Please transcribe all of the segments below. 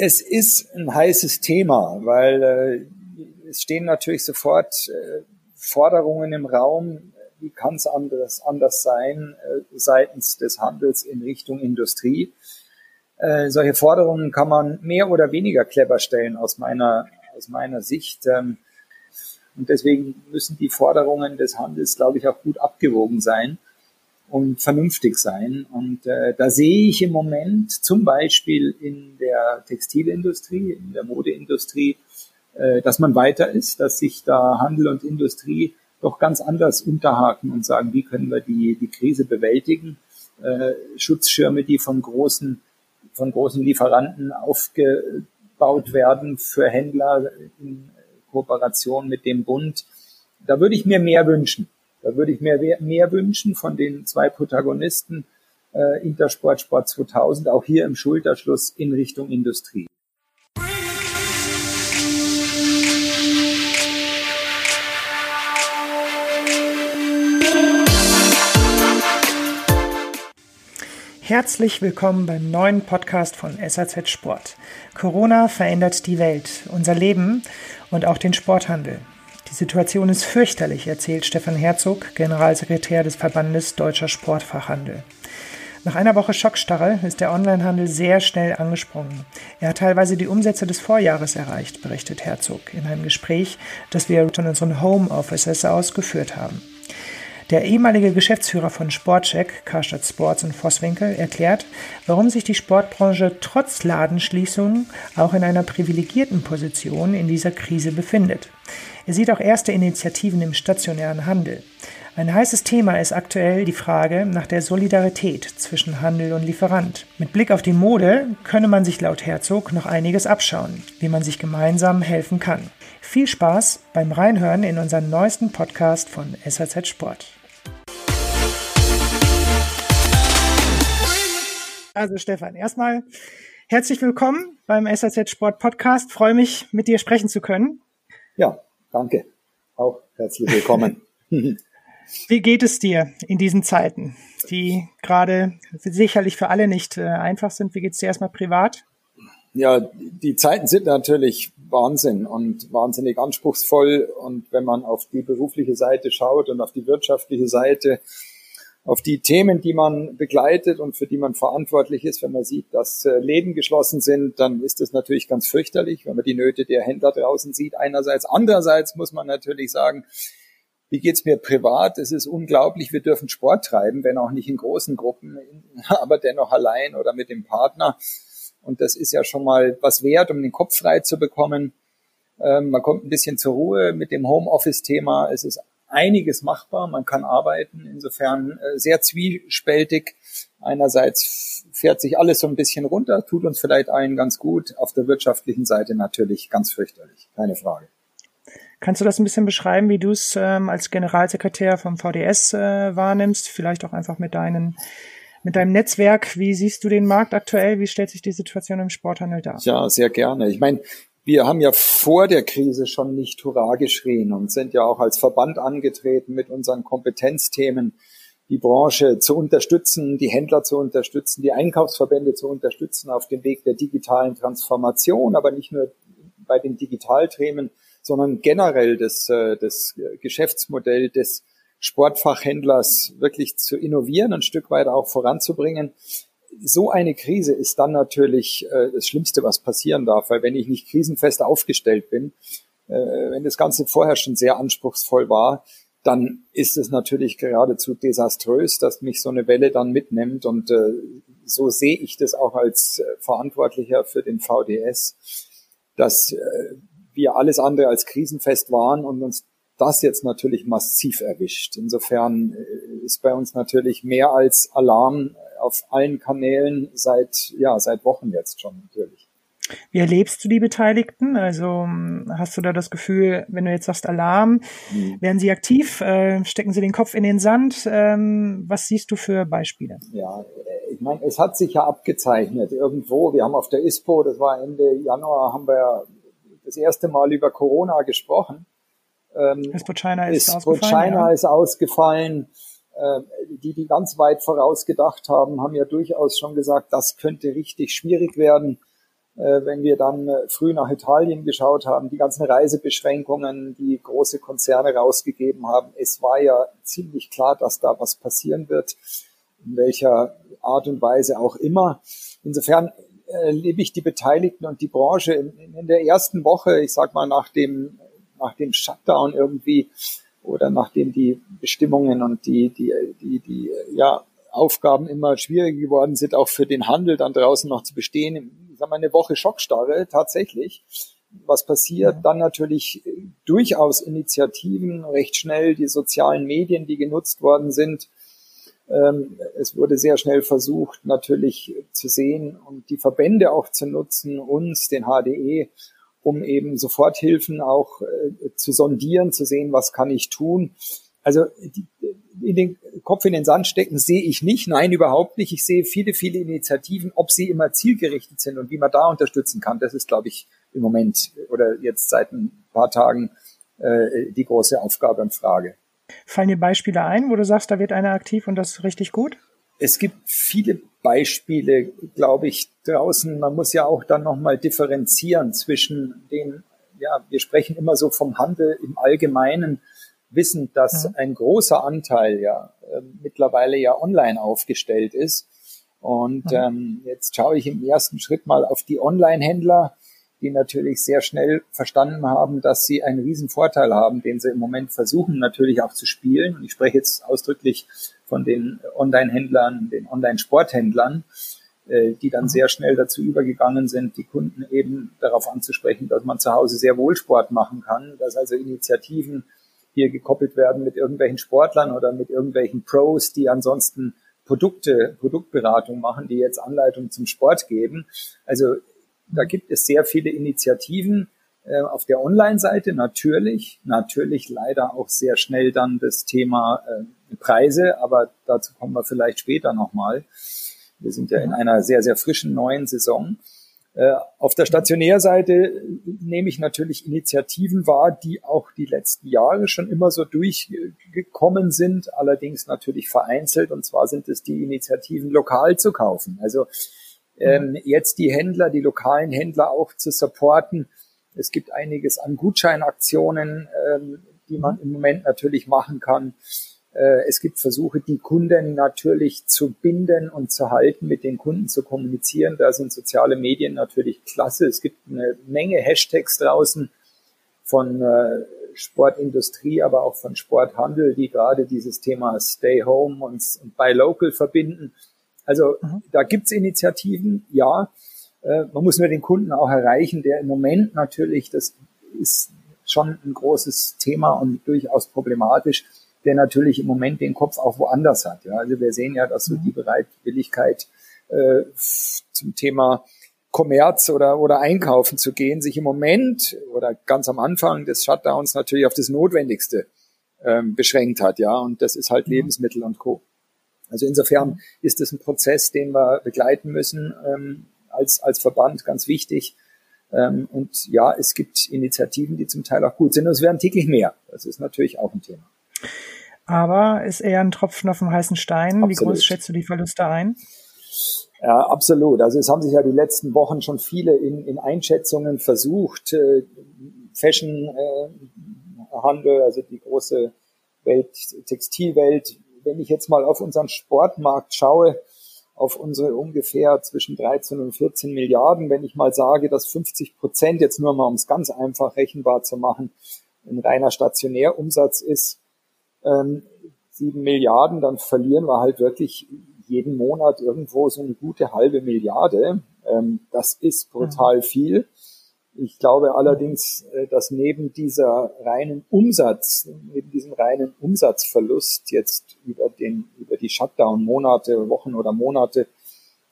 Es ist ein heißes Thema, weil äh, es stehen natürlich sofort äh, Forderungen im Raum, wie kann es anders, anders sein äh, seitens des Handels in Richtung Industrie. Äh, solche Forderungen kann man mehr oder weniger clever stellen aus meiner, aus meiner Sicht. Ähm, und deswegen müssen die Forderungen des Handels, glaube ich, auch gut abgewogen sein und vernünftig sein. Und äh, da sehe ich im Moment zum Beispiel in der Textilindustrie, in der Modeindustrie, äh, dass man weiter ist, dass sich da Handel und Industrie doch ganz anders unterhaken und sagen, wie können wir die, die Krise bewältigen. Äh, Schutzschirme, die von großen, von großen Lieferanten aufgebaut werden für Händler in Kooperation mit dem Bund. Da würde ich mir mehr wünschen. Da würde ich mir mehr wünschen von den zwei Protagonisten äh, Intersport Sport 2000, auch hier im Schulterschluss in Richtung Industrie. Herzlich willkommen beim neuen Podcast von SAZ Sport. Corona verändert die Welt, unser Leben und auch den Sporthandel. Die Situation ist fürchterlich, erzählt Stefan Herzog, Generalsekretär des Verbandes Deutscher Sportfachhandel. Nach einer Woche Schockstarre ist der Onlinehandel sehr schnell angesprungen. Er hat teilweise die Umsätze des Vorjahres erreicht, berichtet Herzog in einem Gespräch, das wir von unseren Home Offices aus geführt haben. Der ehemalige Geschäftsführer von Sportcheck, Karstadt Sports und Vosswinkel, erklärt, warum sich die Sportbranche trotz Ladenschließungen auch in einer privilegierten Position in dieser Krise befindet. Er sieht auch erste Initiativen im stationären Handel. Ein heißes Thema ist aktuell die Frage nach der Solidarität zwischen Handel und Lieferant. Mit Blick auf die Mode könne man sich laut Herzog noch einiges abschauen, wie man sich gemeinsam helfen kann. Viel Spaß beim Reinhören in unseren neuesten Podcast von SAZ Sport. Also Stefan, erstmal herzlich willkommen beim SAZ Sport Podcast. Freue mich, mit dir sprechen zu können. Ja, danke. Auch herzlich willkommen. Wie geht es dir in diesen Zeiten, die gerade sicherlich für alle nicht äh, einfach sind? Wie geht es dir erstmal privat? Ja, die Zeiten sind natürlich Wahnsinn und wahnsinnig anspruchsvoll. Und wenn man auf die berufliche Seite schaut und auf die wirtschaftliche Seite, auf die Themen, die man begleitet und für die man verantwortlich ist. Wenn man sieht, dass äh, Läden geschlossen sind, dann ist das natürlich ganz fürchterlich, wenn man die Nöte der Händler draußen sieht. Einerseits, andererseits muss man natürlich sagen, wie geht's mir privat? Es ist unglaublich, wir dürfen Sport treiben, wenn auch nicht in großen Gruppen, aber dennoch allein oder mit dem Partner. Und das ist ja schon mal was wert, um den Kopf frei zu bekommen. Ähm, man kommt ein bisschen zur Ruhe mit dem Homeoffice-Thema. Es ist einiges machbar, man kann arbeiten, insofern äh, sehr zwiespältig. Einerseits fährt sich alles so ein bisschen runter, tut uns vielleicht allen ganz gut, auf der wirtschaftlichen Seite natürlich ganz fürchterlich, keine Frage. Kannst du das ein bisschen beschreiben, wie du es ähm, als Generalsekretär vom VDS äh, wahrnimmst? Vielleicht auch einfach mit deinen mit deinem Netzwerk. Wie siehst du den Markt aktuell? Wie stellt sich die Situation im Sporthandel dar? Ja, sehr gerne. Ich meine, wir haben ja vor der Krise schon nicht Hurra geschrien und sind ja auch als Verband angetreten mit unseren Kompetenzthemen, die Branche zu unterstützen, die Händler zu unterstützen, die Einkaufsverbände zu unterstützen auf dem Weg der digitalen Transformation, aber nicht nur bei den Digitalthemen, sondern generell das, äh, das Geschäftsmodell des Sportfachhändlers wirklich zu innovieren, ein Stück weit auch voranzubringen so eine Krise ist dann natürlich äh, das Schlimmste, was passieren darf, weil wenn ich nicht krisenfest aufgestellt bin, äh, wenn das Ganze vorher schon sehr anspruchsvoll war, dann ist es natürlich geradezu desaströs, dass mich so eine Welle dann mitnimmt. Und äh, so sehe ich das auch als äh, Verantwortlicher für den VDS, dass äh, wir alles andere als krisenfest waren und uns das jetzt natürlich massiv erwischt. Insofern äh, ist bei uns natürlich mehr als Alarm auf allen Kanälen seit, ja, seit Wochen jetzt schon natürlich. Wie erlebst du die Beteiligten? Also hast du da das Gefühl, wenn du jetzt sagst Alarm, mhm. werden sie aktiv, äh, stecken sie den Kopf in den Sand? Ähm, was siehst du für Beispiele? Ja, äh, ich meine, es hat sich ja abgezeichnet irgendwo. Wir haben auf der ISPO, das war Ende Januar, haben wir das erste Mal über Corona gesprochen. Ähm, ISPO China ist ISPO ausgefallen. China ja. ist ausgefallen. Äh, die, die ganz weit vorausgedacht haben, haben ja durchaus schon gesagt, das könnte richtig schwierig werden. Äh, wenn wir dann äh, früh nach Italien geschaut haben, die ganzen Reisebeschränkungen, die große Konzerne rausgegeben haben, es war ja ziemlich klar, dass da was passieren wird, in welcher Art und Weise auch immer. Insofern erlebe ich die Beteiligten und die Branche in, in der ersten Woche, ich sag mal nach dem, nach dem Shutdown irgendwie oder nachdem die Bestimmungen und die, die, die, die ja, Aufgaben immer schwieriger geworden sind, auch für den Handel dann draußen noch zu bestehen. Ich sag mal, eine Woche Schockstarre tatsächlich. Was passiert? Ja. Dann natürlich durchaus Initiativen, recht schnell die sozialen Medien, die genutzt worden sind. Ähm, es wurde sehr schnell versucht, natürlich zu sehen und die Verbände auch zu nutzen, uns, den HDE, um eben Soforthilfen auch äh, zu sondieren, zu sehen, was kann ich tun. Also die, in den Kopf in den Sand stecken sehe ich nicht. Nein, überhaupt nicht. Ich sehe viele, viele Initiativen. Ob sie immer zielgerichtet sind und wie man da unterstützen kann, das ist, glaube ich, im Moment oder jetzt seit ein paar Tagen äh, die große Aufgabe und Frage. Fallen dir Beispiele ein, wo du sagst, da wird einer aktiv und das richtig gut? Es gibt viele Beispiele, glaube ich, draußen. Man muss ja auch dann nochmal differenzieren zwischen den, ja, wir sprechen immer so vom Handel im Allgemeinen wissen, dass mhm. ein großer Anteil ja äh, mittlerweile ja online aufgestellt ist. Und mhm. ähm, jetzt schaue ich im ersten Schritt mal auf die Online-Händler, die natürlich sehr schnell verstanden haben, dass sie einen riesen Vorteil haben, den sie im Moment versuchen natürlich auch zu spielen. Und ich spreche jetzt ausdrücklich von den Online-Händlern, den Online-Sporthändlern, äh, die dann sehr schnell dazu übergegangen sind, die Kunden eben darauf anzusprechen, dass man zu Hause sehr wohl Sport machen kann, dass also Initiativen hier gekoppelt werden mit irgendwelchen Sportlern oder mit irgendwelchen Pros, die ansonsten Produkte, Produktberatung machen, die jetzt Anleitung zum Sport geben. Also da gibt es sehr viele Initiativen äh, auf der Online-Seite natürlich, natürlich leider auch sehr schnell dann das Thema äh, Preise, aber dazu kommen wir vielleicht später nochmal. Wir sind ja in einer sehr, sehr frischen neuen Saison. Äh, auf der Stationärseite nehme ich natürlich Initiativen wahr, die auch die letzten Jahre schon immer so durchgekommen sind, allerdings natürlich vereinzelt. Und zwar sind es die Initiativen, lokal zu kaufen. Also ähm, jetzt die Händler, die lokalen Händler auch zu supporten. Es gibt einiges an Gutscheinaktionen, ähm, die man im Moment natürlich machen kann. Äh, es gibt Versuche, die Kunden natürlich zu binden und zu halten, mit den Kunden zu kommunizieren. Da sind soziale Medien natürlich klasse. Es gibt eine Menge Hashtags draußen von äh, Sportindustrie, aber auch von Sporthandel, die gerade dieses Thema Stay Home und, Buy Local verbinden. Also mhm. da gibt's Initiativen, ja. Äh, man muss nur den Kunden auch erreichen, der im Moment natürlich, das ist schon ein großes Thema und durchaus problematisch, der natürlich im Moment den Kopf auch woanders hat. Ja, also wir sehen ja, dass so die Bereitwilligkeit äh, zum Thema Kommerz oder, oder Einkaufen zu gehen, sich im Moment oder ganz am Anfang des Shutdowns natürlich auf das Notwendigste ähm, beschränkt hat, ja, und das ist halt mhm. Lebensmittel und Co. Also insofern ist es ein Prozess, den wir begleiten müssen ähm, als, als Verband, ganz wichtig. Ähm, und ja, es gibt Initiativen, die zum Teil auch gut sind und es werden täglich mehr. Das ist natürlich auch ein Thema aber ist eher ein Tropfen auf dem heißen Stein. Absolut. Wie groß schätzt du die Verluste ein? Ja, absolut. Also es haben sich ja die letzten Wochen schon viele in, in Einschätzungen versucht. Äh, Fashionhandel, äh, also die große Welt, Textilwelt. Wenn ich jetzt mal auf unseren Sportmarkt schaue, auf unsere ungefähr zwischen 13 und 14 Milliarden, wenn ich mal sage, dass 50 Prozent, jetzt nur mal um es ganz einfach rechenbar zu machen, ein reiner Stationärumsatz ist, ähm, sieben Milliarden, dann verlieren wir halt wirklich jeden Monat irgendwo so eine gute halbe Milliarde. Ähm, das ist brutal mhm. viel. Ich glaube allerdings, äh, dass neben dieser reinen Umsatz, neben diesem reinen Umsatzverlust jetzt über den, über die Shutdown-Monate, Wochen oder Monate,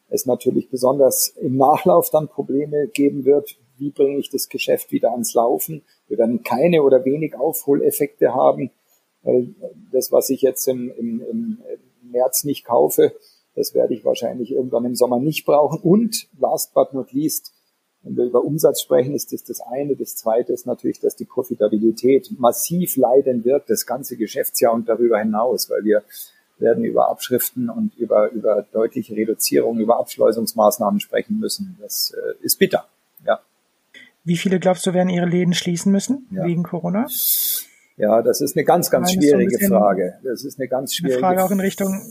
es natürlich besonders im Nachlauf dann Probleme geben wird. Wie bringe ich das Geschäft wieder ans Laufen? Wir werden keine oder wenig Aufholeffekte haben. Das, was ich jetzt im, im, im März nicht kaufe, das werde ich wahrscheinlich irgendwann im Sommer nicht brauchen. Und last but not least, wenn wir über Umsatz sprechen, ist das das eine. Das zweite ist natürlich, dass die Profitabilität massiv leiden wird, das ganze Geschäftsjahr und darüber hinaus, weil wir werden über Abschriften und über, über deutliche Reduzierung, über Abschleusungsmaßnahmen sprechen müssen. Das äh, ist bitter. Wie viele glaubst du werden ihre Läden schließen müssen ja. wegen Corona? Ja, das ist eine ganz, ganz schwierige so ein Frage. Das ist eine ganz schwierige Frage auch in Richtung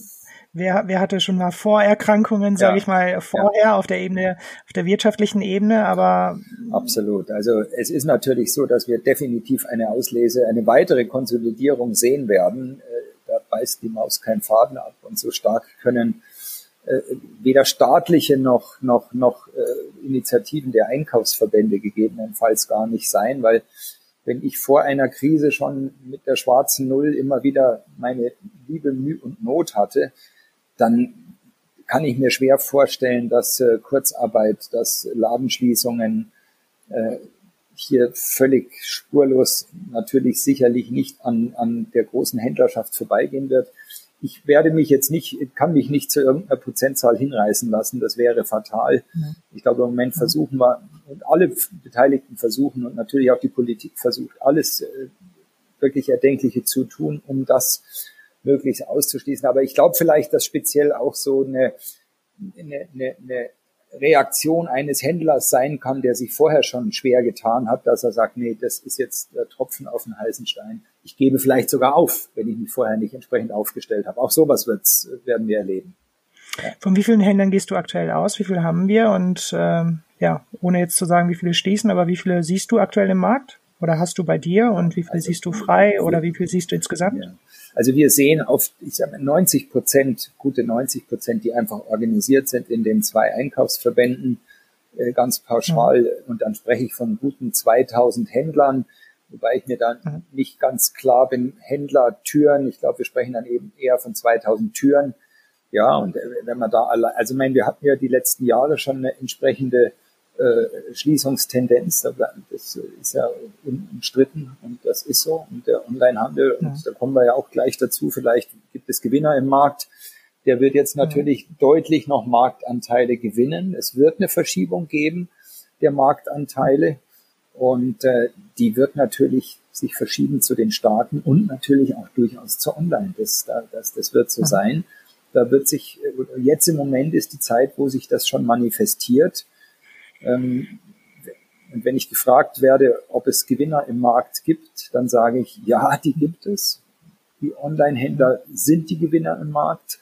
Wer, wer hatte schon mal Vorerkrankungen, sage ja, ich mal, vorher ja. auf der Ebene, auf der wirtschaftlichen Ebene, aber absolut. Also es ist natürlich so, dass wir definitiv eine Auslese, eine weitere Konsolidierung sehen werden. Äh, da beißt die Maus keinen Faden ab und so stark können äh, weder staatliche noch noch noch äh, Initiativen der Einkaufsverbände gegebenenfalls gar nicht sein, weil wenn ich vor einer Krise schon mit der schwarzen Null immer wieder meine Liebe, Mühe und Not hatte, dann kann ich mir schwer vorstellen, dass äh, Kurzarbeit, dass Ladenschließungen äh, hier völlig spurlos natürlich sicherlich nicht an, an der großen Händlerschaft vorbeigehen wird. Ich werde mich jetzt nicht, kann mich nicht zu irgendeiner Prozentzahl hinreißen lassen. Das wäre fatal. Ja. Ich glaube, im Moment versuchen wir und alle Beteiligten versuchen und natürlich auch die Politik versucht, alles äh, wirklich Erdenkliche zu tun, um das möglichst auszuschließen. Aber ich glaube vielleicht, dass speziell auch so eine, eine, eine, eine Reaktion eines Händlers sein kann, der sich vorher schon schwer getan hat, dass er sagt, nee, das ist jetzt der Tropfen auf den heißen Stein. Ich gebe vielleicht sogar auf, wenn ich mich vorher nicht entsprechend aufgestellt habe. Auch sowas wird's, werden wir erleben. Ja. Von wie vielen Händlern gehst du aktuell aus? Wie viele haben wir? Und ähm, ja, ohne jetzt zu sagen, wie viele schließen, aber wie viele siehst du aktuell im Markt? Oder hast du bei dir und wie viele also, siehst du frei oder wie viel siehst du insgesamt? Ja. Also wir sehen auf, ich sage 90 Prozent, gute 90 Prozent, die einfach organisiert sind in den zwei Einkaufsverbänden, äh, ganz pauschal. Mhm. Und dann spreche ich von guten 2000 Händlern, wobei ich mir dann mhm. nicht ganz klar bin, Händler, Türen, ich glaube, wir sprechen dann eben eher von 2000 Türen. Ja, und äh, wenn man da alle, also ich meine, wir hatten ja die letzten Jahre schon eine entsprechende äh, Schließungstendenz. Das ist ja umstritten und das ist so. Und der Onlinehandel, und ja. da kommen wir ja auch gleich dazu, vielleicht gibt es Gewinner im Markt. Der wird jetzt natürlich ja. deutlich noch Marktanteile gewinnen. Es wird eine Verschiebung geben der Marktanteile und äh, die wird natürlich sich verschieben zu den Staaten und natürlich auch durchaus zur Online. Das, das, das wird so sein. Da wird sich, jetzt im Moment ist die Zeit, wo sich das schon manifestiert. Ähm, und wenn ich gefragt werde, ob es Gewinner im Markt gibt, dann sage ich, ja, die gibt es. Die Online-Händler sind die Gewinner im Markt.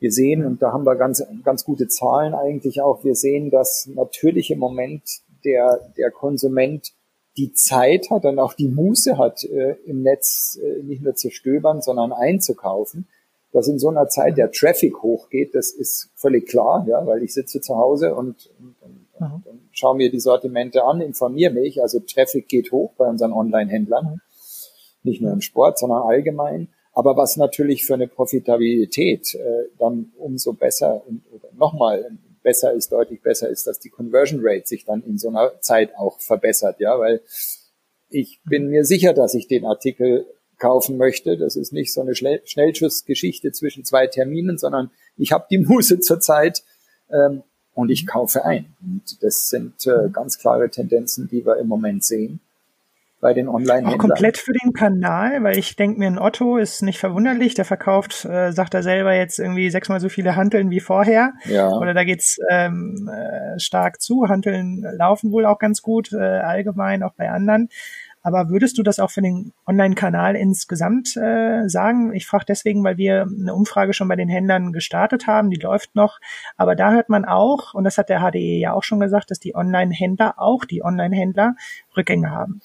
Wir sehen, und da haben wir ganz, ganz gute Zahlen eigentlich auch, wir sehen, dass natürlich im Moment der, der Konsument die Zeit hat und auch die Muße hat, äh, im Netz äh, nicht nur zu stöbern, sondern einzukaufen. Dass in so einer Zeit der Traffic hochgeht, das ist völlig klar, ja, weil ich sitze zu Hause und, und, und Mhm. Dann schaue mir die Sortimente an, informiere mich. Also Traffic geht hoch bei unseren Online-Händlern. Mhm. Nicht nur im Sport, sondern allgemein. Aber was natürlich für eine Profitabilität äh, dann umso besser und oder nochmal besser ist, deutlich besser ist, dass die Conversion Rate sich dann in so einer Zeit auch verbessert, ja, weil ich bin mir sicher, dass ich den Artikel kaufen möchte. Das ist nicht so eine Schnellschussgeschichte zwischen zwei Terminen, sondern ich habe die Muße zur Zeit ähm, und ich kaufe ein. Und das sind äh, ganz klare Tendenzen, die wir im Moment sehen bei den Online-Händlern. Auch komplett für den Kanal, weil ich denke mir, ein Otto ist nicht verwunderlich, der verkauft, äh, sagt er selber, jetzt irgendwie sechsmal so viele Hanteln wie vorher. Ja. Oder da geht's ähm, äh, stark zu. Hanteln laufen wohl auch ganz gut, äh, allgemein, auch bei anderen. Aber würdest du das auch für den Online-Kanal insgesamt äh, sagen? Ich frage deswegen, weil wir eine Umfrage schon bei den Händlern gestartet haben, die läuft noch. Aber da hört man auch, und das hat der HDE ja auch schon gesagt, dass die Online-Händler, auch die Online-Händler, Rückgänge haben.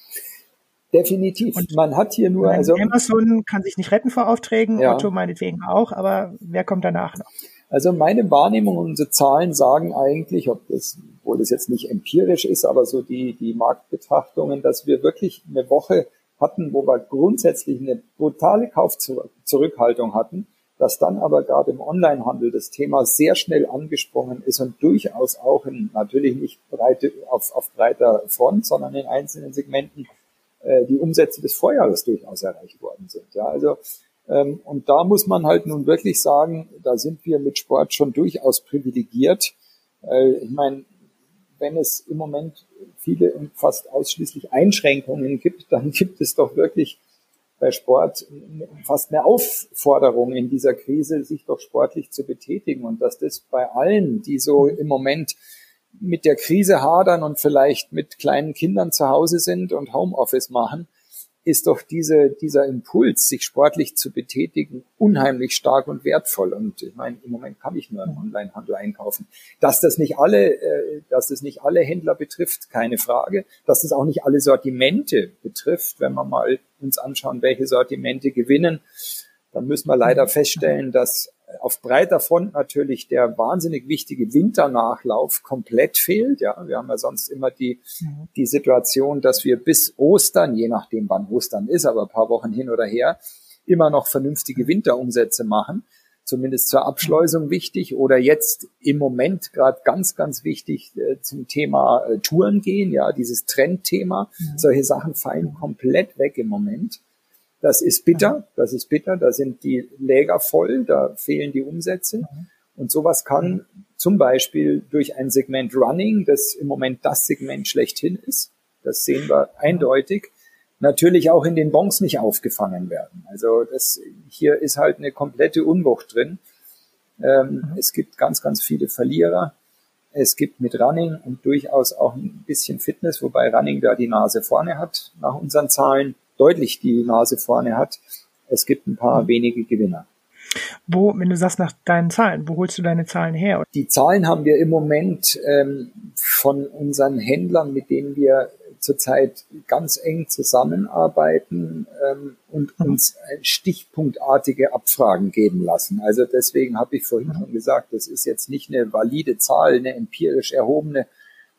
Definitiv. Und man hat hier nur, also Amazon kann sich nicht retten vor Aufträgen, ja. Otto meinetwegen auch, aber wer kommt danach noch? Also meine Wahrnehmung und unsere Zahlen sagen eigentlich, ob das, obwohl das jetzt nicht empirisch ist, aber so die, die Marktbetrachtungen, dass wir wirklich eine Woche hatten, wo wir grundsätzlich eine brutale Kaufzurückhaltung hatten, dass dann aber gerade im Onlinehandel das Thema sehr schnell angesprungen ist und durchaus auch in, natürlich nicht breite, auf, auf breiter Front, sondern in einzelnen Segmenten äh, die Umsätze des Vorjahres durchaus erreicht worden sind. Ja, also ähm, und da muss man halt nun wirklich sagen, da sind wir mit Sport schon durchaus privilegiert. ich meine, wenn es im Moment viele und fast ausschließlich Einschränkungen gibt, dann gibt es doch wirklich bei Sport fast eine Aufforderung in dieser Krise, sich doch sportlich zu betätigen und dass das bei allen, die so im Moment mit der Krise hadern und vielleicht mit kleinen Kindern zu Hause sind und Homeoffice machen, ist doch diese, dieser Impuls, sich sportlich zu betätigen, unheimlich stark und wertvoll. Und ich meine, im Moment kann ich nur im Onlinehandel einkaufen. Dass das nicht alle, äh, dass das nicht alle Händler betrifft, keine Frage. Dass das auch nicht alle Sortimente betrifft, wenn wir mal uns anschauen, welche Sortimente gewinnen, dann müssen wir leider feststellen, dass auf breiter Front natürlich der wahnsinnig wichtige Winternachlauf komplett fehlt. Ja, wir haben ja sonst immer die, mhm. die Situation, dass wir bis Ostern, je nachdem wann Ostern ist, aber ein paar Wochen hin oder her, immer noch vernünftige Winterumsätze machen. Zumindest zur Abschleusung wichtig oder jetzt im Moment gerade ganz, ganz wichtig äh, zum Thema äh, Touren gehen. Ja, dieses Trendthema. Mhm. Solche Sachen fallen komplett weg im Moment. Das ist bitter, das ist bitter, da sind die Läger voll, da fehlen die Umsätze. Und sowas kann zum Beispiel durch ein Segment Running, das im Moment das Segment schlechthin ist, das sehen wir eindeutig, natürlich auch in den Bonds nicht aufgefangen werden. Also das, hier ist halt eine komplette Unwucht drin. Ähm, mhm. Es gibt ganz, ganz viele Verlierer. Es gibt mit Running und durchaus auch ein bisschen Fitness, wobei Running da die Nase vorne hat nach unseren Zahlen deutlich die Nase vorne hat. Es gibt ein paar wenige Gewinner. Wo, wenn du sagst nach deinen Zahlen, wo holst du deine Zahlen her? Die Zahlen haben wir im Moment ähm, von unseren Händlern, mit denen wir zurzeit ganz eng zusammenarbeiten ähm, und mhm. uns stichpunktartige Abfragen geben lassen. Also deswegen habe ich vorhin mhm. schon gesagt, das ist jetzt nicht eine valide Zahl, eine empirisch erhobene,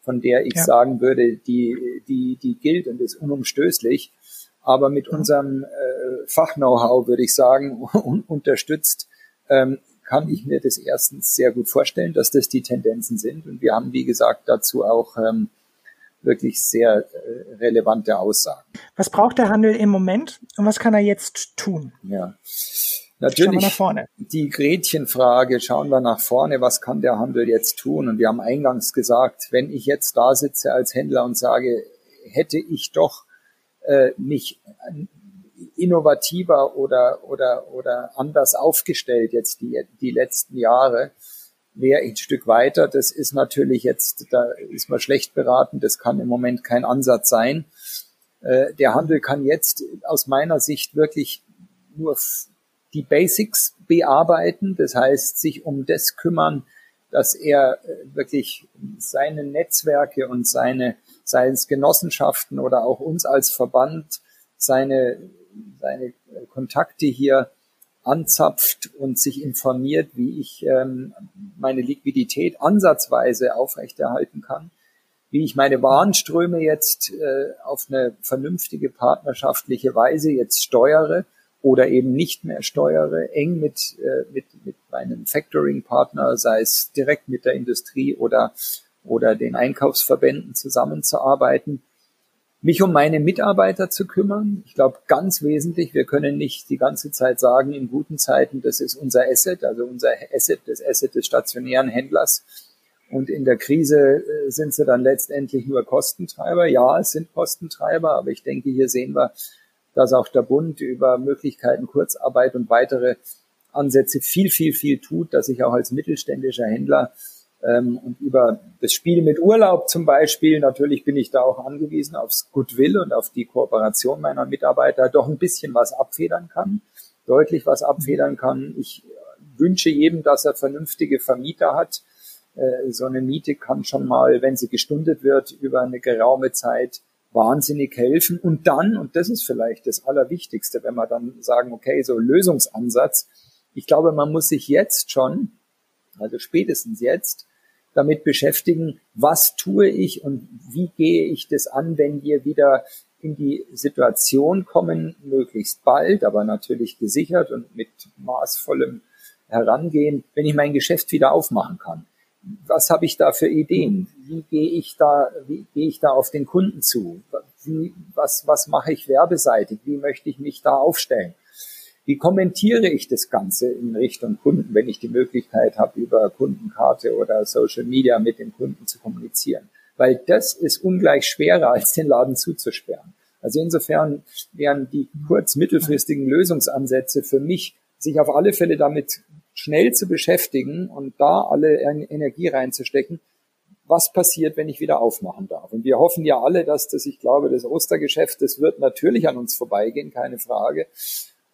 von der ich ja. sagen würde, die, die, die gilt und ist unumstößlich aber mit unserem äh, Fach-Know-how, würde ich sagen, unterstützt, ähm, kann ich mir das erstens sehr gut vorstellen, dass das die Tendenzen sind. Und wir haben, wie gesagt, dazu auch ähm, wirklich sehr äh, relevante Aussagen. Was braucht der Handel im Moment und was kann er jetzt tun? Ja. Natürlich die Gretchenfrage, schauen wir nach vorne, was kann der Handel jetzt tun? Und wir haben eingangs gesagt, wenn ich jetzt da sitze als Händler und sage, hätte ich doch äh, mich innovativer oder, oder, oder anders aufgestellt jetzt die, die letzten Jahre, wäre ein Stück weiter. Das ist natürlich jetzt, da ist man schlecht beraten. Das kann im Moment kein Ansatz sein. Äh, der Handel kann jetzt aus meiner Sicht wirklich nur die Basics bearbeiten. Das heißt, sich um das kümmern, dass er äh, wirklich seine Netzwerke und seine seien es Genossenschaften oder auch uns als Verband, seine, seine Kontakte hier anzapft und sich informiert, wie ich ähm, meine Liquidität ansatzweise aufrechterhalten kann, wie ich meine Warenströme jetzt äh, auf eine vernünftige partnerschaftliche Weise jetzt steuere oder eben nicht mehr steuere, eng mit, äh, mit, mit meinem Factoring-Partner, sei es direkt mit der Industrie oder oder den Einkaufsverbänden zusammenzuarbeiten, mich um meine Mitarbeiter zu kümmern. Ich glaube, ganz wesentlich, wir können nicht die ganze Zeit sagen, in guten Zeiten, das ist unser Asset, also unser Asset, das Asset des stationären Händlers. Und in der Krise äh, sind sie dann letztendlich nur Kostentreiber. Ja, es sind Kostentreiber, aber ich denke, hier sehen wir, dass auch der Bund über Möglichkeiten Kurzarbeit und weitere Ansätze viel, viel, viel tut, dass ich auch als mittelständischer Händler ähm, und über das Spiel mit Urlaub zum Beispiel, natürlich bin ich da auch angewiesen aufs Goodwill und auf die Kooperation meiner Mitarbeiter, doch ein bisschen was abfedern kann, deutlich was abfedern kann. Ich wünsche jedem, dass er vernünftige Vermieter hat. Äh, so eine Miete kann schon mal, wenn sie gestundet wird, über eine geraume Zeit wahnsinnig helfen. Und dann, und das ist vielleicht das Allerwichtigste, wenn wir dann sagen, okay, so Lösungsansatz. Ich glaube, man muss sich jetzt schon, also spätestens jetzt, damit beschäftigen, was tue ich und wie gehe ich das an, wenn wir wieder in die Situation kommen, möglichst bald, aber natürlich gesichert und mit maßvollem Herangehen, wenn ich mein Geschäft wieder aufmachen kann. Was habe ich da für Ideen? Wie gehe ich da, wie gehe ich da auf den Kunden zu? Wie, was, was mache ich werbeseitig? Wie möchte ich mich da aufstellen? Wie kommentiere ich das Ganze in Richtung Kunden, wenn ich die Möglichkeit habe, über Kundenkarte oder Social Media mit dem Kunden zu kommunizieren? Weil das ist ungleich schwerer, als den Laden zuzusperren. Also insofern wären die kurz-mittelfristigen Lösungsansätze für mich, sich auf alle Fälle damit schnell zu beschäftigen und da alle Energie reinzustecken, was passiert, wenn ich wieder aufmachen darf. Und wir hoffen ja alle, dass das, ich glaube, das Ostergeschäft, das wird natürlich an uns vorbeigehen, keine Frage.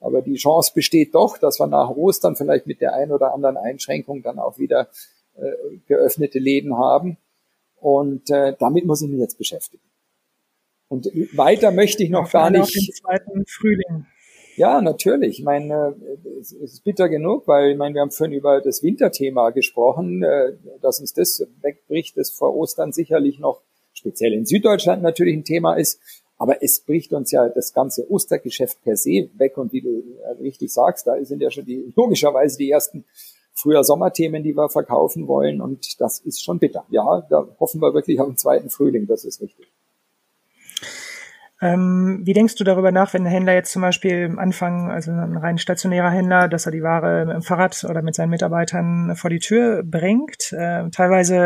Aber die Chance besteht doch, dass wir nach Ostern vielleicht mit der einen oder anderen Einschränkung dann auch wieder äh, geöffnete Läden haben. Und äh, damit muss ich mich jetzt beschäftigen. Und weiter möchte ich noch gar nicht. Den zweiten Frühling. Ja, natürlich. Ich meine, es ist bitter genug, weil ich meine, wir haben vorhin über das Winterthema gesprochen, äh, dass uns das wegbricht, das vor Ostern sicherlich noch speziell in Süddeutschland natürlich ein Thema ist. Aber es bricht uns ja das ganze Ostergeschäft per se weg. Und wie du richtig sagst, da sind ja schon die, logischerweise die ersten früher Sommerthemen, die wir verkaufen wollen. Und das ist schon bitter. Ja, da hoffen wir wirklich auf den zweiten Frühling. Das ist richtig. Ähm, wie denkst du darüber nach, wenn ein Händler jetzt zum Beispiel anfangen, also ein rein stationärer Händler, dass er die Ware mit dem Fahrrad oder mit seinen Mitarbeitern vor die Tür bringt? Äh, teilweise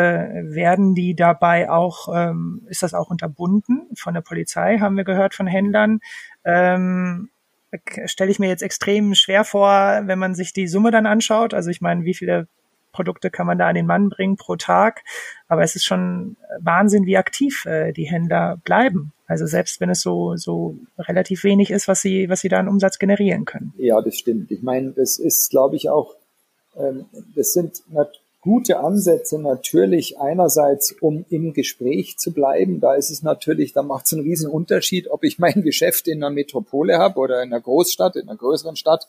werden die dabei auch, ähm, ist das auch unterbunden von der Polizei, haben wir gehört von Händlern. Ähm, Stelle ich mir jetzt extrem schwer vor, wenn man sich die Summe dann anschaut. Also ich meine, wie viele Produkte kann man da an den Mann bringen pro Tag. Aber es ist schon Wahnsinn, wie aktiv äh, die Händler bleiben. Also selbst wenn es so, so relativ wenig ist, was sie, was sie da an Umsatz generieren können. Ja, das stimmt. Ich meine, das ist, glaube ich, auch, ähm, das sind gute Ansätze natürlich einerseits, um im Gespräch zu bleiben. Da ist es natürlich, da macht es einen riesen Unterschied, ob ich mein Geschäft in einer Metropole habe oder in einer Großstadt, in einer größeren Stadt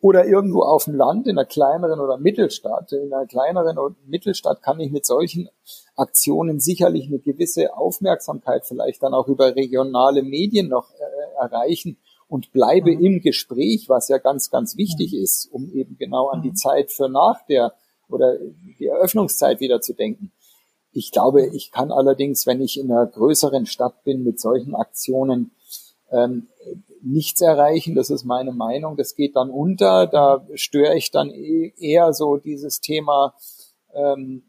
oder irgendwo auf dem Land, in einer kleineren oder Mittelstadt. In einer kleineren oder Mittelstadt kann ich mit solchen Aktionen sicherlich eine gewisse Aufmerksamkeit vielleicht dann auch über regionale Medien noch äh, erreichen und bleibe mhm. im Gespräch, was ja ganz, ganz wichtig mhm. ist, um eben genau an die mhm. Zeit für nach der oder die Eröffnungszeit wieder zu denken. Ich glaube, ich kann allerdings, wenn ich in einer größeren Stadt bin, mit solchen Aktionen ähm, nichts erreichen. Das ist meine Meinung. Das geht dann unter. Da störe ich dann e-, eher so dieses Thema ähm,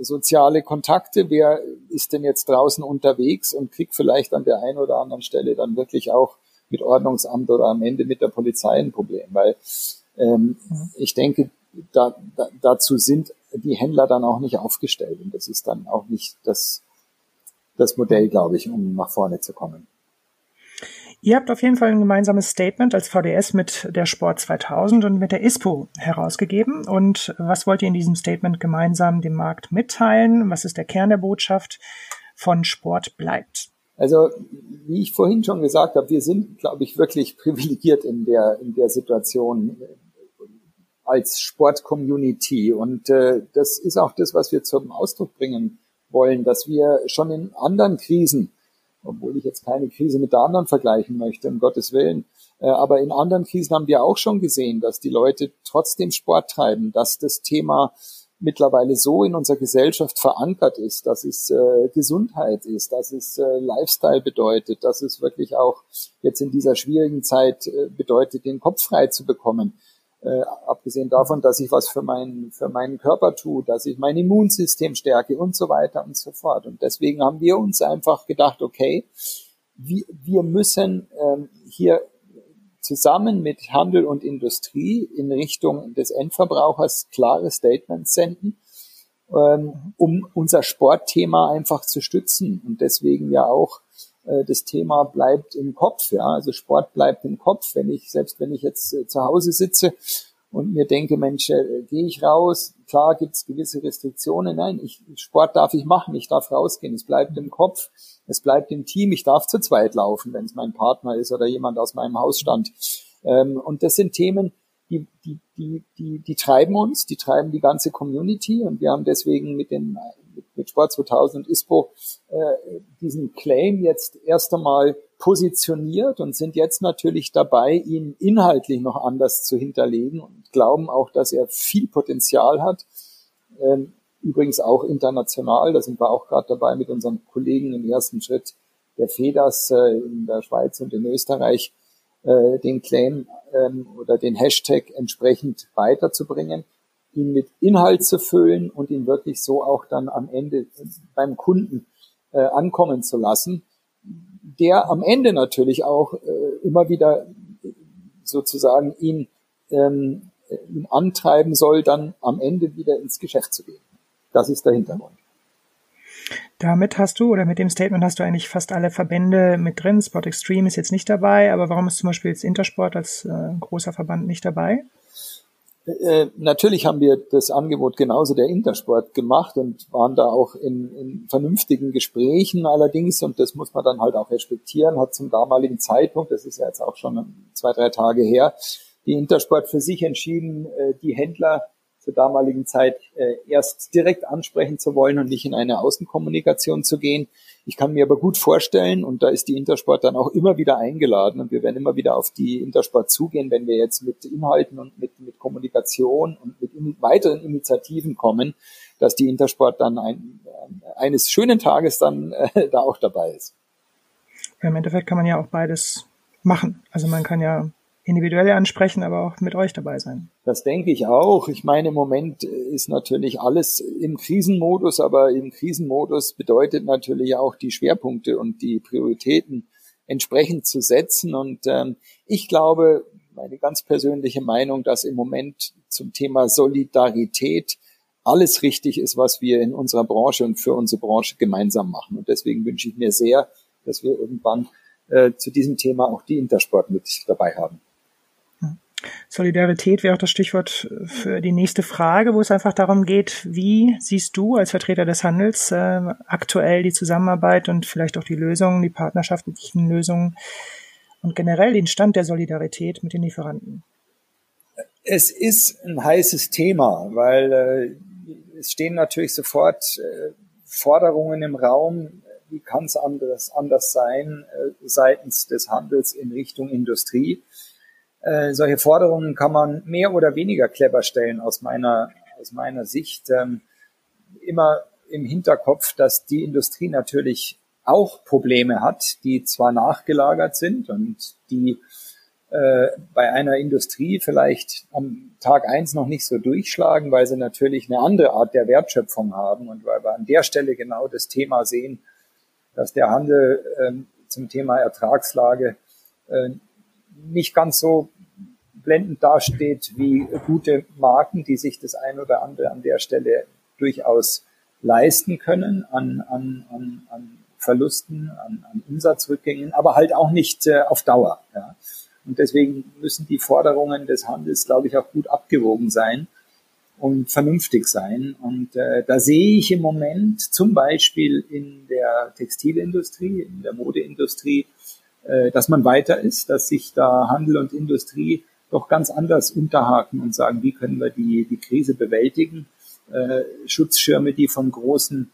soziale Kontakte. Wer ist denn jetzt draußen unterwegs und kriegt vielleicht an der einen oder anderen Stelle dann wirklich auch mit Ordnungsamt oder am Ende mit der Polizei ein Problem? Weil ähm, mhm. ich denke, da, da, dazu sind die Händler dann auch nicht aufgestellt und das ist dann auch nicht das, das Modell, glaube ich, um nach vorne zu kommen. Ihr habt auf jeden Fall ein gemeinsames Statement als VDS mit der Sport 2000 und mit der ISPO herausgegeben. Und was wollt ihr in diesem Statement gemeinsam dem Markt mitteilen? Was ist der Kern der Botschaft von Sport bleibt? Also, wie ich vorhin schon gesagt habe, wir sind, glaube ich, wirklich privilegiert in der, in der Situation als Sportcommunity. Und äh, das ist auch das, was wir zum Ausdruck bringen wollen, dass wir schon in anderen Krisen obwohl ich jetzt keine Krise mit der anderen vergleichen möchte, um Gottes Willen. Äh, aber in anderen Krisen haben wir auch schon gesehen, dass die Leute trotzdem Sport treiben, dass das Thema mittlerweile so in unserer Gesellschaft verankert ist, dass es äh, Gesundheit ist, dass es äh, Lifestyle bedeutet, dass es wirklich auch jetzt in dieser schwierigen Zeit bedeutet, den Kopf frei zu bekommen. Äh, abgesehen davon, dass ich was für meinen, für meinen Körper tue, dass ich mein Immunsystem stärke und so weiter und so fort. Und deswegen haben wir uns einfach gedacht, okay, wir, wir müssen ähm, hier zusammen mit Handel und Industrie in Richtung des Endverbrauchers klare Statements senden, ähm, um unser Sportthema einfach zu stützen und deswegen ja auch das Thema bleibt im Kopf, ja, also Sport bleibt im Kopf. Wenn ich, selbst wenn ich jetzt äh, zu Hause sitze und mir denke, Mensch, äh, gehe ich raus, klar gibt's gewisse Restriktionen, nein, ich, Sport darf ich machen, ich darf rausgehen, es bleibt im Kopf, es bleibt im Team, ich darf zu zweit laufen, wenn es mein Partner ist oder jemand aus meinem Hausstand. Ähm, und das sind Themen, die, die, die, die, die treiben uns, die treiben die ganze Community. Und wir haben deswegen mit den mit Sport 2000 und ISPO äh, diesen Claim jetzt erst einmal positioniert und sind jetzt natürlich dabei, ihn inhaltlich noch anders zu hinterlegen und glauben auch, dass er viel Potenzial hat. Ähm, übrigens auch international, da sind wir auch gerade dabei mit unseren Kollegen im ersten Schritt der FEDAS äh, in der Schweiz und in Österreich äh, den Claim ähm, oder den Hashtag entsprechend weiterzubringen ihn mit Inhalt zu füllen und ihn wirklich so auch dann am Ende beim Kunden äh, ankommen zu lassen, der am Ende natürlich auch äh, immer wieder sozusagen ihn, ähm, ihn antreiben soll, dann am Ende wieder ins Geschäft zu gehen. Das ist der Hintergrund. Damit hast du oder mit dem Statement hast du eigentlich fast alle Verbände mit drin. Sport Extreme ist jetzt nicht dabei, aber warum ist zum Beispiel jetzt Intersport als äh, großer Verband nicht dabei? Äh, natürlich haben wir das Angebot genauso der Intersport gemacht und waren da auch in, in vernünftigen Gesprächen allerdings, und das muss man dann halt auch respektieren, hat zum damaligen Zeitpunkt, das ist ja jetzt auch schon zwei, drei Tage her, die Intersport für sich entschieden, äh, die Händler zur damaligen Zeit äh, erst direkt ansprechen zu wollen und nicht in eine Außenkommunikation zu gehen. Ich kann mir aber gut vorstellen, und da ist die Intersport dann auch immer wieder eingeladen und wir werden immer wieder auf die Intersport zugehen, wenn wir jetzt mit Inhalten und mit, mit Kommunikation und mit in, weiteren Initiativen kommen, dass die Intersport dann ein, eines schönen Tages dann äh, da auch dabei ist. Im Endeffekt kann man ja auch beides machen. Also man kann ja individuell ansprechen, aber auch mit euch dabei sein. Das denke ich auch. Ich meine, im Moment ist natürlich alles im Krisenmodus, aber im Krisenmodus bedeutet natürlich auch die Schwerpunkte und die Prioritäten entsprechend zu setzen. Und ähm, ich glaube, meine ganz persönliche Meinung, dass im Moment zum Thema Solidarität alles richtig ist, was wir in unserer Branche und für unsere Branche gemeinsam machen. Und deswegen wünsche ich mir sehr, dass wir irgendwann äh, zu diesem Thema auch die Intersport mit dabei haben. Solidarität wäre auch das Stichwort für die nächste Frage, wo es einfach darum geht, wie siehst du als Vertreter des Handels äh, aktuell die Zusammenarbeit und vielleicht auch die Lösungen, die partnerschaftlichen Lösungen und generell den Stand der Solidarität mit den Lieferanten? Es ist ein heißes Thema, weil äh, es stehen natürlich sofort äh, Forderungen im Raum, wie kann es anders, anders sein äh, seitens des Handels in Richtung Industrie. Äh, solche Forderungen kann man mehr oder weniger clever stellen aus meiner, aus meiner Sicht. Ähm, immer im Hinterkopf, dass die Industrie natürlich auch Probleme hat, die zwar nachgelagert sind und die äh, bei einer Industrie vielleicht am Tag eins noch nicht so durchschlagen, weil sie natürlich eine andere Art der Wertschöpfung haben und weil wir an der Stelle genau das Thema sehen, dass der Handel äh, zum Thema Ertragslage äh, nicht ganz so blendend dasteht wie gute Marken, die sich das ein oder andere an der Stelle durchaus leisten können an, an, an, an Verlusten, an, an Umsatzrückgängen, aber halt auch nicht äh, auf Dauer. Ja. Und deswegen müssen die Forderungen des Handels, glaube ich, auch gut abgewogen sein und vernünftig sein. Und äh, da sehe ich im Moment zum Beispiel in der Textilindustrie, in der Modeindustrie, äh, dass man weiter ist, dass sich da Handel und Industrie doch ganz anders unterhaken und sagen, wie können wir die, die Krise bewältigen. Äh, Schutzschirme, die von großen,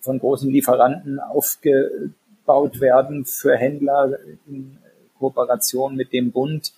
von großen Lieferanten aufgebaut werden für Händler in Kooperation mit dem Bund.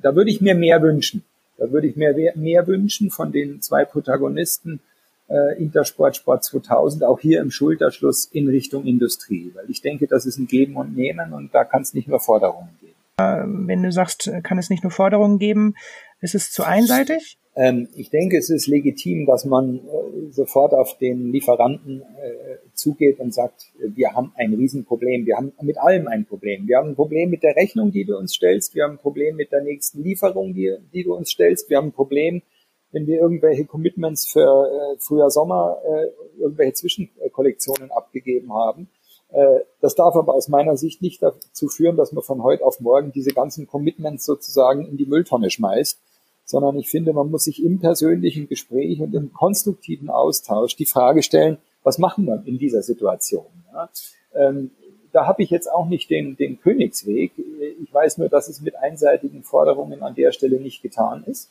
Da würde ich mir mehr wünschen. Da würde ich mir mehr wünschen von den zwei Protagonisten äh, Intersport Sport 2000, auch hier im Schulterschluss in Richtung Industrie. Weil ich denke, das ist ein Geben und Nehmen und da kann es nicht nur Forderungen geben. Wenn du sagst, kann es nicht nur Forderungen geben, ist es zu einseitig? Ähm, ich denke, es ist legitim, dass man äh, sofort auf den Lieferanten äh, zugeht und sagt, wir haben ein Riesenproblem. Wir haben mit allem ein Problem. Wir haben ein Problem mit der Rechnung, die du uns stellst. Wir haben ein Problem mit der nächsten Lieferung, die, die du uns stellst. Wir haben ein Problem, wenn wir irgendwelche Commitments für äh, Frühjahr, Sommer, äh, irgendwelche Zwischenkollektionen abgegeben haben. Äh, das darf aber aus meiner Sicht nicht dazu führen, dass man von heute auf morgen diese ganzen Commitments sozusagen in die Mülltonne schmeißt, sondern ich finde, man muss sich im persönlichen Gespräch und im konstruktiven Austausch die Frage stellen, was machen wir in dieser Situation? Ja? Ähm, da habe ich jetzt auch nicht den, den Königsweg. Ich weiß nur, dass es mit einseitigen Forderungen an der Stelle nicht getan ist.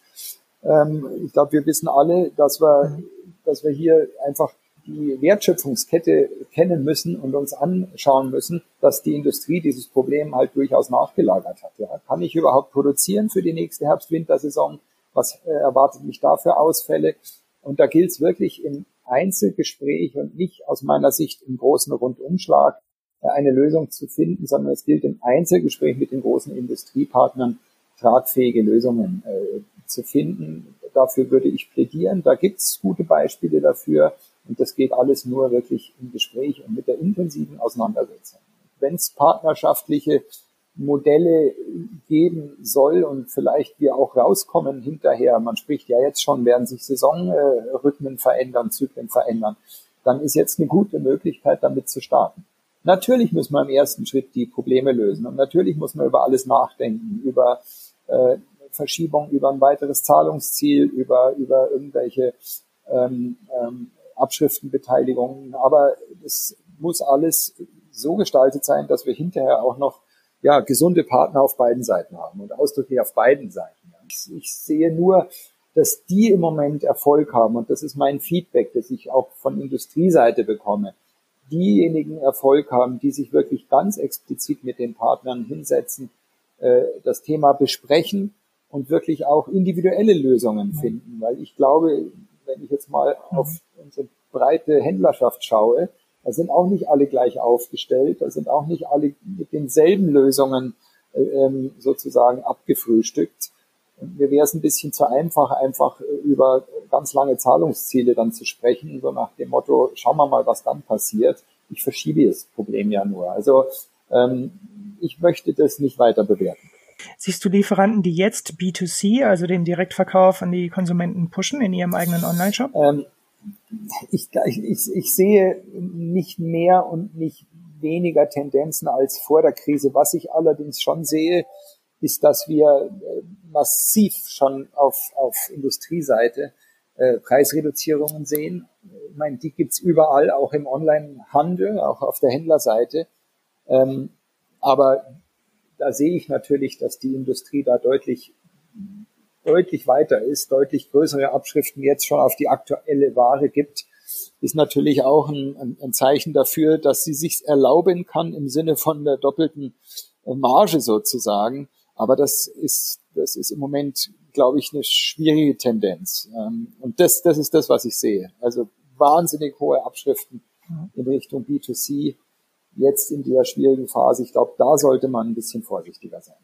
Ähm, ich glaube, wir wissen alle, dass wir, dass wir hier einfach die Wertschöpfungskette kennen müssen und uns anschauen müssen, dass die Industrie dieses Problem halt durchaus nachgelagert hat. Ja. Kann ich überhaupt produzieren für die nächste Herbst-Wintersaison? Was äh, erwartet mich da für Ausfälle? Und da gilt es wirklich im Einzelgespräch und nicht aus meiner Sicht im großen Rundumschlag äh, eine Lösung zu finden, sondern es gilt im Einzelgespräch mit den großen Industriepartnern tragfähige Lösungen äh, zu finden. Dafür würde ich plädieren. Da gibt es gute Beispiele dafür. Und das geht alles nur wirklich im Gespräch und mit der intensiven Auseinandersetzung. Wenn es partnerschaftliche Modelle geben soll und vielleicht wir auch rauskommen hinterher, man spricht ja jetzt schon, werden sich Saisonrhythmen verändern, Zyklen verändern, dann ist jetzt eine gute Möglichkeit, damit zu starten. Natürlich müssen wir im ersten Schritt die Probleme lösen und natürlich muss man über alles nachdenken, über äh, Verschiebung, über ein weiteres Zahlungsziel, über, über irgendwelche ähm, ähm, Abschriftenbeteiligungen. Aber es muss alles so gestaltet sein, dass wir hinterher auch noch ja, gesunde Partner auf beiden Seiten haben und ausdrücklich auf beiden Seiten. Ich, ich sehe nur, dass die im Moment Erfolg haben und das ist mein Feedback, das ich auch von Industrieseite bekomme. Diejenigen Erfolg haben, die sich wirklich ganz explizit mit den Partnern hinsetzen, äh, das Thema besprechen und wirklich auch individuelle Lösungen finden. Weil ich glaube, wenn ich jetzt mal auf unsere breite Händlerschaft schaue, da sind auch nicht alle gleich aufgestellt, da sind auch nicht alle mit denselben Lösungen äh, ähm, sozusagen abgefrühstückt. Und mir wäre es ein bisschen zu einfach, einfach über ganz lange Zahlungsziele dann zu sprechen, so nach dem Motto, schauen wir mal, was dann passiert. Ich verschiebe das Problem ja nur. Also ähm, ich möchte das nicht weiter bewerten. Siehst du Lieferanten, die jetzt B2C, also den Direktverkauf an die Konsumenten pushen in ihrem eigenen Online-Shop? Ähm, ich, ich, ich sehe nicht mehr und nicht weniger Tendenzen als vor der Krise. Was ich allerdings schon sehe, ist, dass wir äh, massiv schon auf, auf Industrieseite äh, Preisreduzierungen sehen. Ich meine, die gibt's überall, auch im Online-Handel, auch auf der Händlerseite. Ähm, aber da sehe ich natürlich, dass die Industrie da deutlich deutlich weiter ist, deutlich größere Abschriften jetzt schon auf die aktuelle Ware gibt, ist natürlich auch ein, ein Zeichen dafür, dass sie sich erlauben kann im Sinne von der doppelten äh, Marge sozusagen. Aber das ist, das ist im Moment, glaube ich, eine schwierige Tendenz. Ähm, und das, das ist das, was ich sehe. Also wahnsinnig hohe Abschriften in Richtung B2C jetzt in der schwierigen Phase. Ich glaube, da sollte man ein bisschen vorsichtiger sein.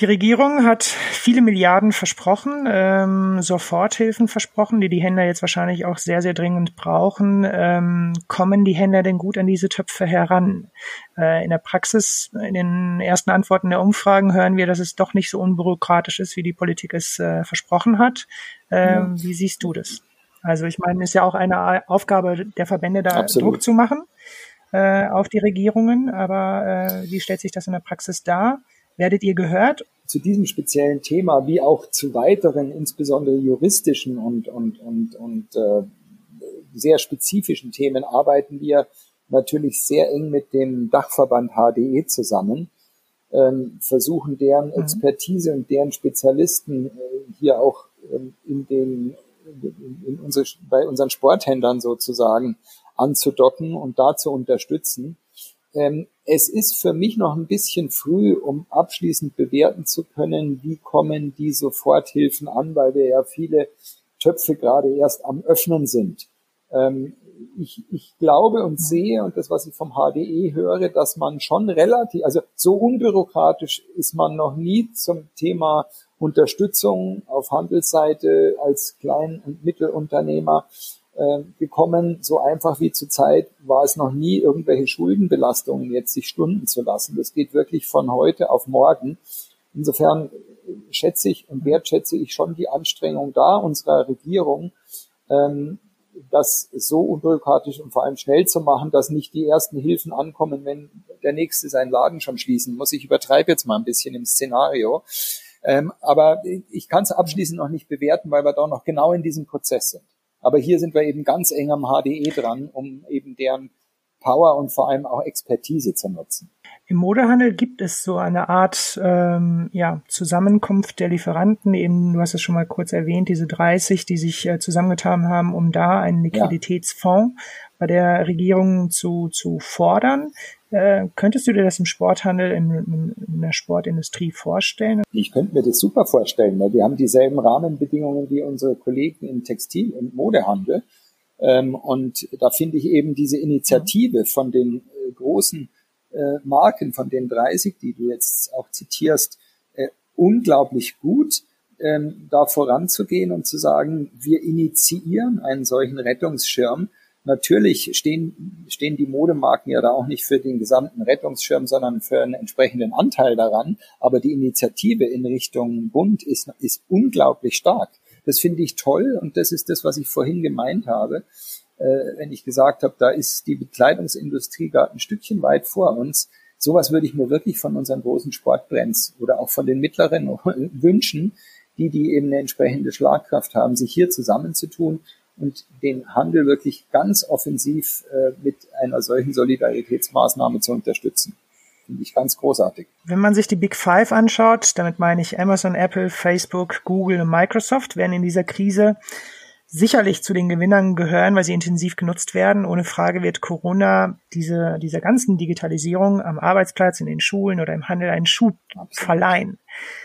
Die Regierung hat viele Milliarden versprochen, ähm, Soforthilfen versprochen, die die Händler jetzt wahrscheinlich auch sehr, sehr dringend brauchen. Ähm, kommen die Händler denn gut an diese Töpfe heran? Äh, in der Praxis, in den ersten Antworten der Umfragen hören wir, dass es doch nicht so unbürokratisch ist, wie die Politik es äh, versprochen hat. Ähm, ja. Wie siehst du das? Also ich meine, ist ja auch eine Aufgabe der Verbände, da Absolut. Druck zu machen äh, auf die Regierungen. Aber äh, wie stellt sich das in der Praxis dar? Werdet ihr gehört? Zu diesem speziellen Thema, wie auch zu weiteren, insbesondere juristischen und, und, und, und äh, sehr spezifischen Themen, arbeiten wir natürlich sehr eng mit dem Dachverband HDE zusammen, ähm, versuchen deren mhm. Expertise und deren Spezialisten äh, hier auch ähm, in den in, in unsere, bei unseren Sporthändlern sozusagen anzudocken und da zu unterstützen. Ähm, es ist für mich noch ein bisschen früh, um abschließend bewerten zu können, wie kommen die Soforthilfen an, weil wir ja viele Töpfe gerade erst am Öffnen sind. Ähm, ich, ich glaube und sehe, und das, was ich vom HDE höre, dass man schon relativ, also so unbürokratisch ist man noch nie zum Thema Unterstützung auf Handelsseite als Klein- und Mittelunternehmer äh, gekommen. So einfach wie zur Zeit war es noch nie, irgendwelche Schuldenbelastungen jetzt sich stunden zu lassen. Das geht wirklich von heute auf morgen. Insofern schätze ich und wertschätze ich schon die Anstrengung da unserer Regierung, ähm, das so unbürokratisch und vor allem schnell zu machen, dass nicht die ersten Hilfen ankommen, wenn der nächste seinen Laden schon schließen muss. Ich übertreibe jetzt mal ein bisschen im Szenario. Ähm, aber ich kann es abschließend noch nicht bewerten, weil wir da noch genau in diesem Prozess sind. Aber hier sind wir eben ganz eng am HDE dran, um eben deren Power und vor allem auch Expertise zu nutzen. Im Modehandel gibt es so eine Art ähm, ja, Zusammenkunft der Lieferanten. Eben, du hast es schon mal kurz erwähnt, diese 30, die sich äh, zusammengetan haben, um da einen Liquiditätsfonds. Bei der Regierung zu, zu fordern. Äh, könntest du dir das im Sporthandel, in, in, der Sportindustrie vorstellen? Ich könnte mir das super vorstellen, weil wir haben dieselben Rahmenbedingungen wie unsere Kollegen im Textil- und Modehandel. Ähm, und da finde ich eben diese Initiative von den äh, großen äh, Marken, von den 30, die du jetzt auch zitierst, äh, unglaublich gut, ähm, da voranzugehen und zu sagen, wir initiieren einen solchen Rettungsschirm, Natürlich stehen, stehen die Modemarken ja da auch nicht für den gesamten Rettungsschirm, sondern für einen entsprechenden Anteil daran. Aber die Initiative in Richtung Bund ist, ist unglaublich stark. Das finde ich toll und das ist das, was ich vorhin gemeint habe. äh, wenn ich gesagt habe, da ist die Bekleidungsindustrie gerade ein Stückchen weit vor uns. Sowas würde ich mir wirklich von unseren großen Sportbrands oder auch von den mittleren wünschen, die, die eben eine entsprechende Schlagkraft haben, sich hier zusammenzutun und den Handel wirklich ganz offensiv äh, mit einer solchen Solidaritätsmaßnahme zu unterstützen. Finde ich ganz großartig. Wenn man sich die Big Five anschaut, damit meine ich Amazon, Apple, Facebook, Google und Microsoft, werden in dieser Krise sicherlich zu den Gewinnern gehören, weil sie intensiv genutzt werden. Ohne Frage wird Corona diese, dieser ganzen Digitalisierung am Arbeitsplatz, in den Schulen oder im Handel einen Schub verleihen.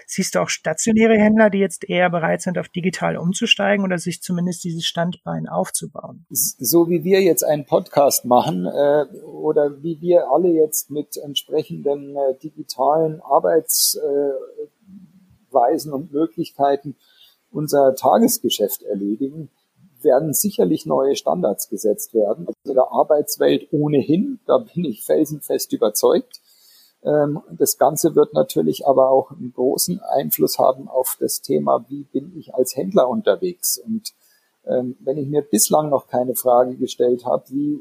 Siehst du auch stationäre Händler, die jetzt eher bereit sind, auf digital umzusteigen oder sich zumindest dieses Standbein aufzubauen? So wie wir jetzt einen Podcast machen äh, oder wie wir alle jetzt mit entsprechenden äh, digitalen Arbeitsweisen äh, und Möglichkeiten unser Tagesgeschäft erledigen, werden sicherlich neue Standards gesetzt werden. Also der Arbeitswelt ohnehin, da bin ich felsenfest überzeugt. Ähm, das Ganze wird natürlich aber auch einen großen Einfluss haben auf das Thema, wie bin ich als Händler unterwegs. Und ähm, wenn ich mir bislang noch keine Frage gestellt habe, wie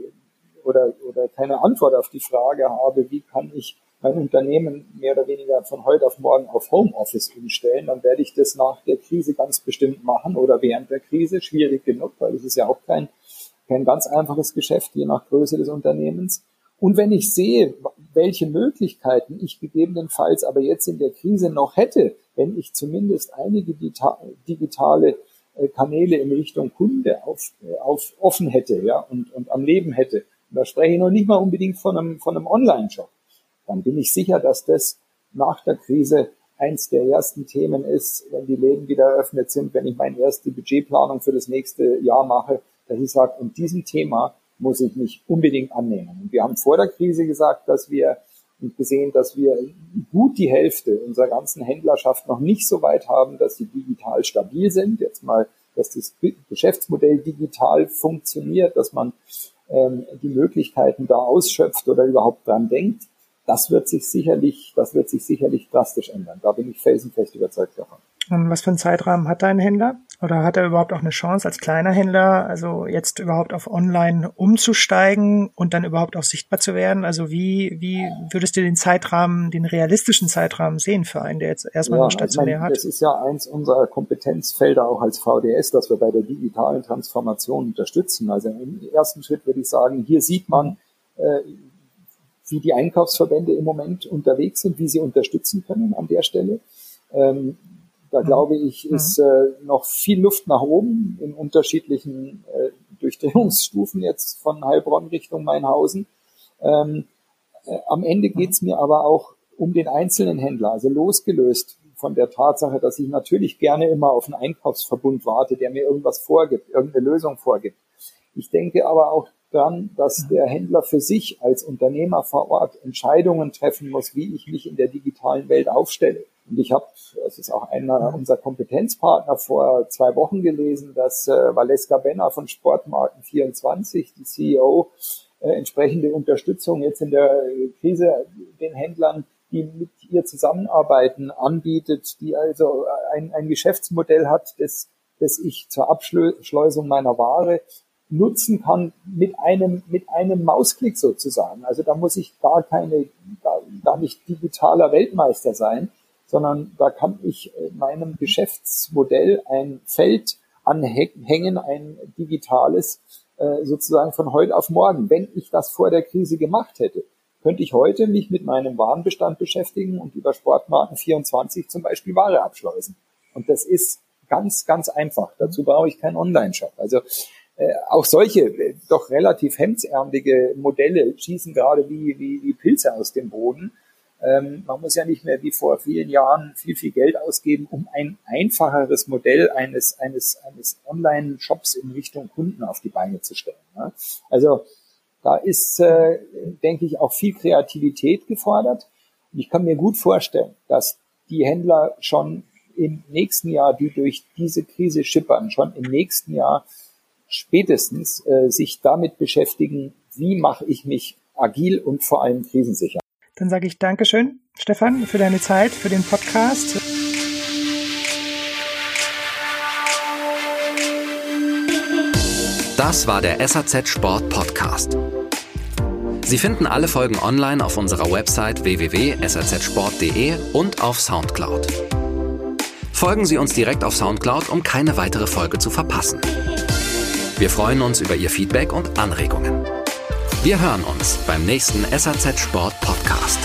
oder, oder keine Antwort auf die Frage habe, wie kann ich mein Unternehmen mehr oder weniger von heute auf morgen auf Homeoffice umstellen, dann werde ich das nach der Krise ganz bestimmt machen oder während der Krise. Schwierig genug, weil es ist ja auch kein, kein ganz einfaches Geschäft, je nach Größe des Unternehmens. Und wenn ich sehe, welche Möglichkeiten ich gegebenenfalls aber jetzt in der Krise noch hätte, wenn ich zumindest einige digitale äh, Kanäle in Richtung Kunde auf, äh, auf offen hätte, ja, und, und am Leben hätte. Da spreche ich noch nicht mal unbedingt von einem, von einem Online-Shop dann bin ich sicher, dass das nach der Krise eins der ersten Themen ist, wenn die Läden wieder eröffnet sind, wenn ich meine erste Budgetplanung für das nächste Jahr mache, dass ich sage, und diesem Thema muss ich mich unbedingt annehmen. Und wir haben vor der Krise gesagt, dass wir gesehen, dass wir gut die Hälfte unserer ganzen Händlerschaft noch nicht so weit haben, dass sie digital stabil sind. Jetzt mal, dass das Geschäftsmodell digital funktioniert, dass man ähm, die Möglichkeiten da ausschöpft oder überhaupt dran denkt das wird sich sicherlich, das wird sich sicherlich drastisch ändern. Da bin ich felsenfest überzeugt davon. Und was für einen Zeitrahmen hat dein Händler? Oder hat er überhaupt auch eine Chance als kleiner Händler, also jetzt überhaupt auf Online umzusteigen und dann überhaupt auch sichtbar zu werden? Also wie, wie würdest du den Zeitrahmen, den realistischen Zeitrahmen sehen für einen, der jetzt erstmal ja, stationär meine, hat? Das ist ja eins unserer Kompetenzfelder auch als VDS, dass wir bei der digitalen Transformation unterstützen. Also im ersten Schritt würde ich sagen, hier sieht man, äh, wie die Einkaufsverbände im Moment unterwegs sind, wie sie unterstützen können an der Stelle. Ähm, da mhm. glaube ich, mhm. ist äh, noch viel Luft nach oben in unterschiedlichen äh, Durchdrehungsstufen jetzt von Heilbronn Richtung Mainhausen. Ähm, äh, am Ende mhm. geht's mir aber auch um den einzelnen Händler, also losgelöst von der Tatsache, dass ich natürlich gerne immer auf einen Einkaufsverbund warte, der mir irgendwas vorgibt, irgendeine Lösung vorgibt. Ich denke aber auch dran, dass der Händler für sich als Unternehmer vor Ort Entscheidungen treffen muss, wie ich mich in der digitalen Welt aufstelle. Und ich habe, das ist auch einer unserer Kompetenzpartner, vor zwei Wochen gelesen, dass äh, Valeska Benner von Sportmarken 24, die CEO, äh, entsprechende Unterstützung jetzt in der Krise den Händlern, die mit ihr zusammenarbeiten, anbietet, die also ein, ein Geschäftsmodell hat, das, das ich zur Abschleusung meiner Ware nutzen kann mit einem, mit einem Mausklick sozusagen. Also da muss ich gar keine, gar, gar nicht digitaler Weltmeister sein, sondern da kann ich meinem Geschäftsmodell ein Feld anhängen, ein digitales, äh, sozusagen von heute auf morgen. Wenn ich das vor der Krise gemacht hätte, könnte ich heute mich mit meinem Warenbestand beschäftigen und über Sportmarken 24 zum Beispiel Ware abschleusen. Und das ist ganz, ganz einfach. Dazu brauche ich keinen Online-Shop. Also äh, auch solche äh, doch relativ hemdsärmelige Modelle schießen gerade wie, wie, wie Pilze aus dem Boden. Ähm, man muss ja nicht mehr wie vor vielen Jahren viel, viel Geld ausgeben, um ein einfacheres Modell eines, eines, eines Online-Shops in Richtung Kunden auf die Beine zu stellen. Ne? Also da ist, äh, denke ich, auch viel Kreativität gefordert. Und ich kann mir gut vorstellen, dass die Händler schon im nächsten Jahr, die durch diese Krise schippern, schon im nächsten Jahr spätestens äh, sich damit beschäftigen, wie mache ich mich agil und vor allem krisensicher. Dann sage ich Dankeschön, Stefan, für deine Zeit, für den Podcast. Das war der SAZ Sport Podcast. Sie finden alle Folgen online auf unserer Website www.sazsport.de und auf Soundcloud. Folgen Sie uns direkt auf Soundcloud, um keine weitere Folge zu verpassen. Wir freuen uns über Ihr Feedback und Anregungen. Wir hören uns beim nächsten SAZ Sport Podcast.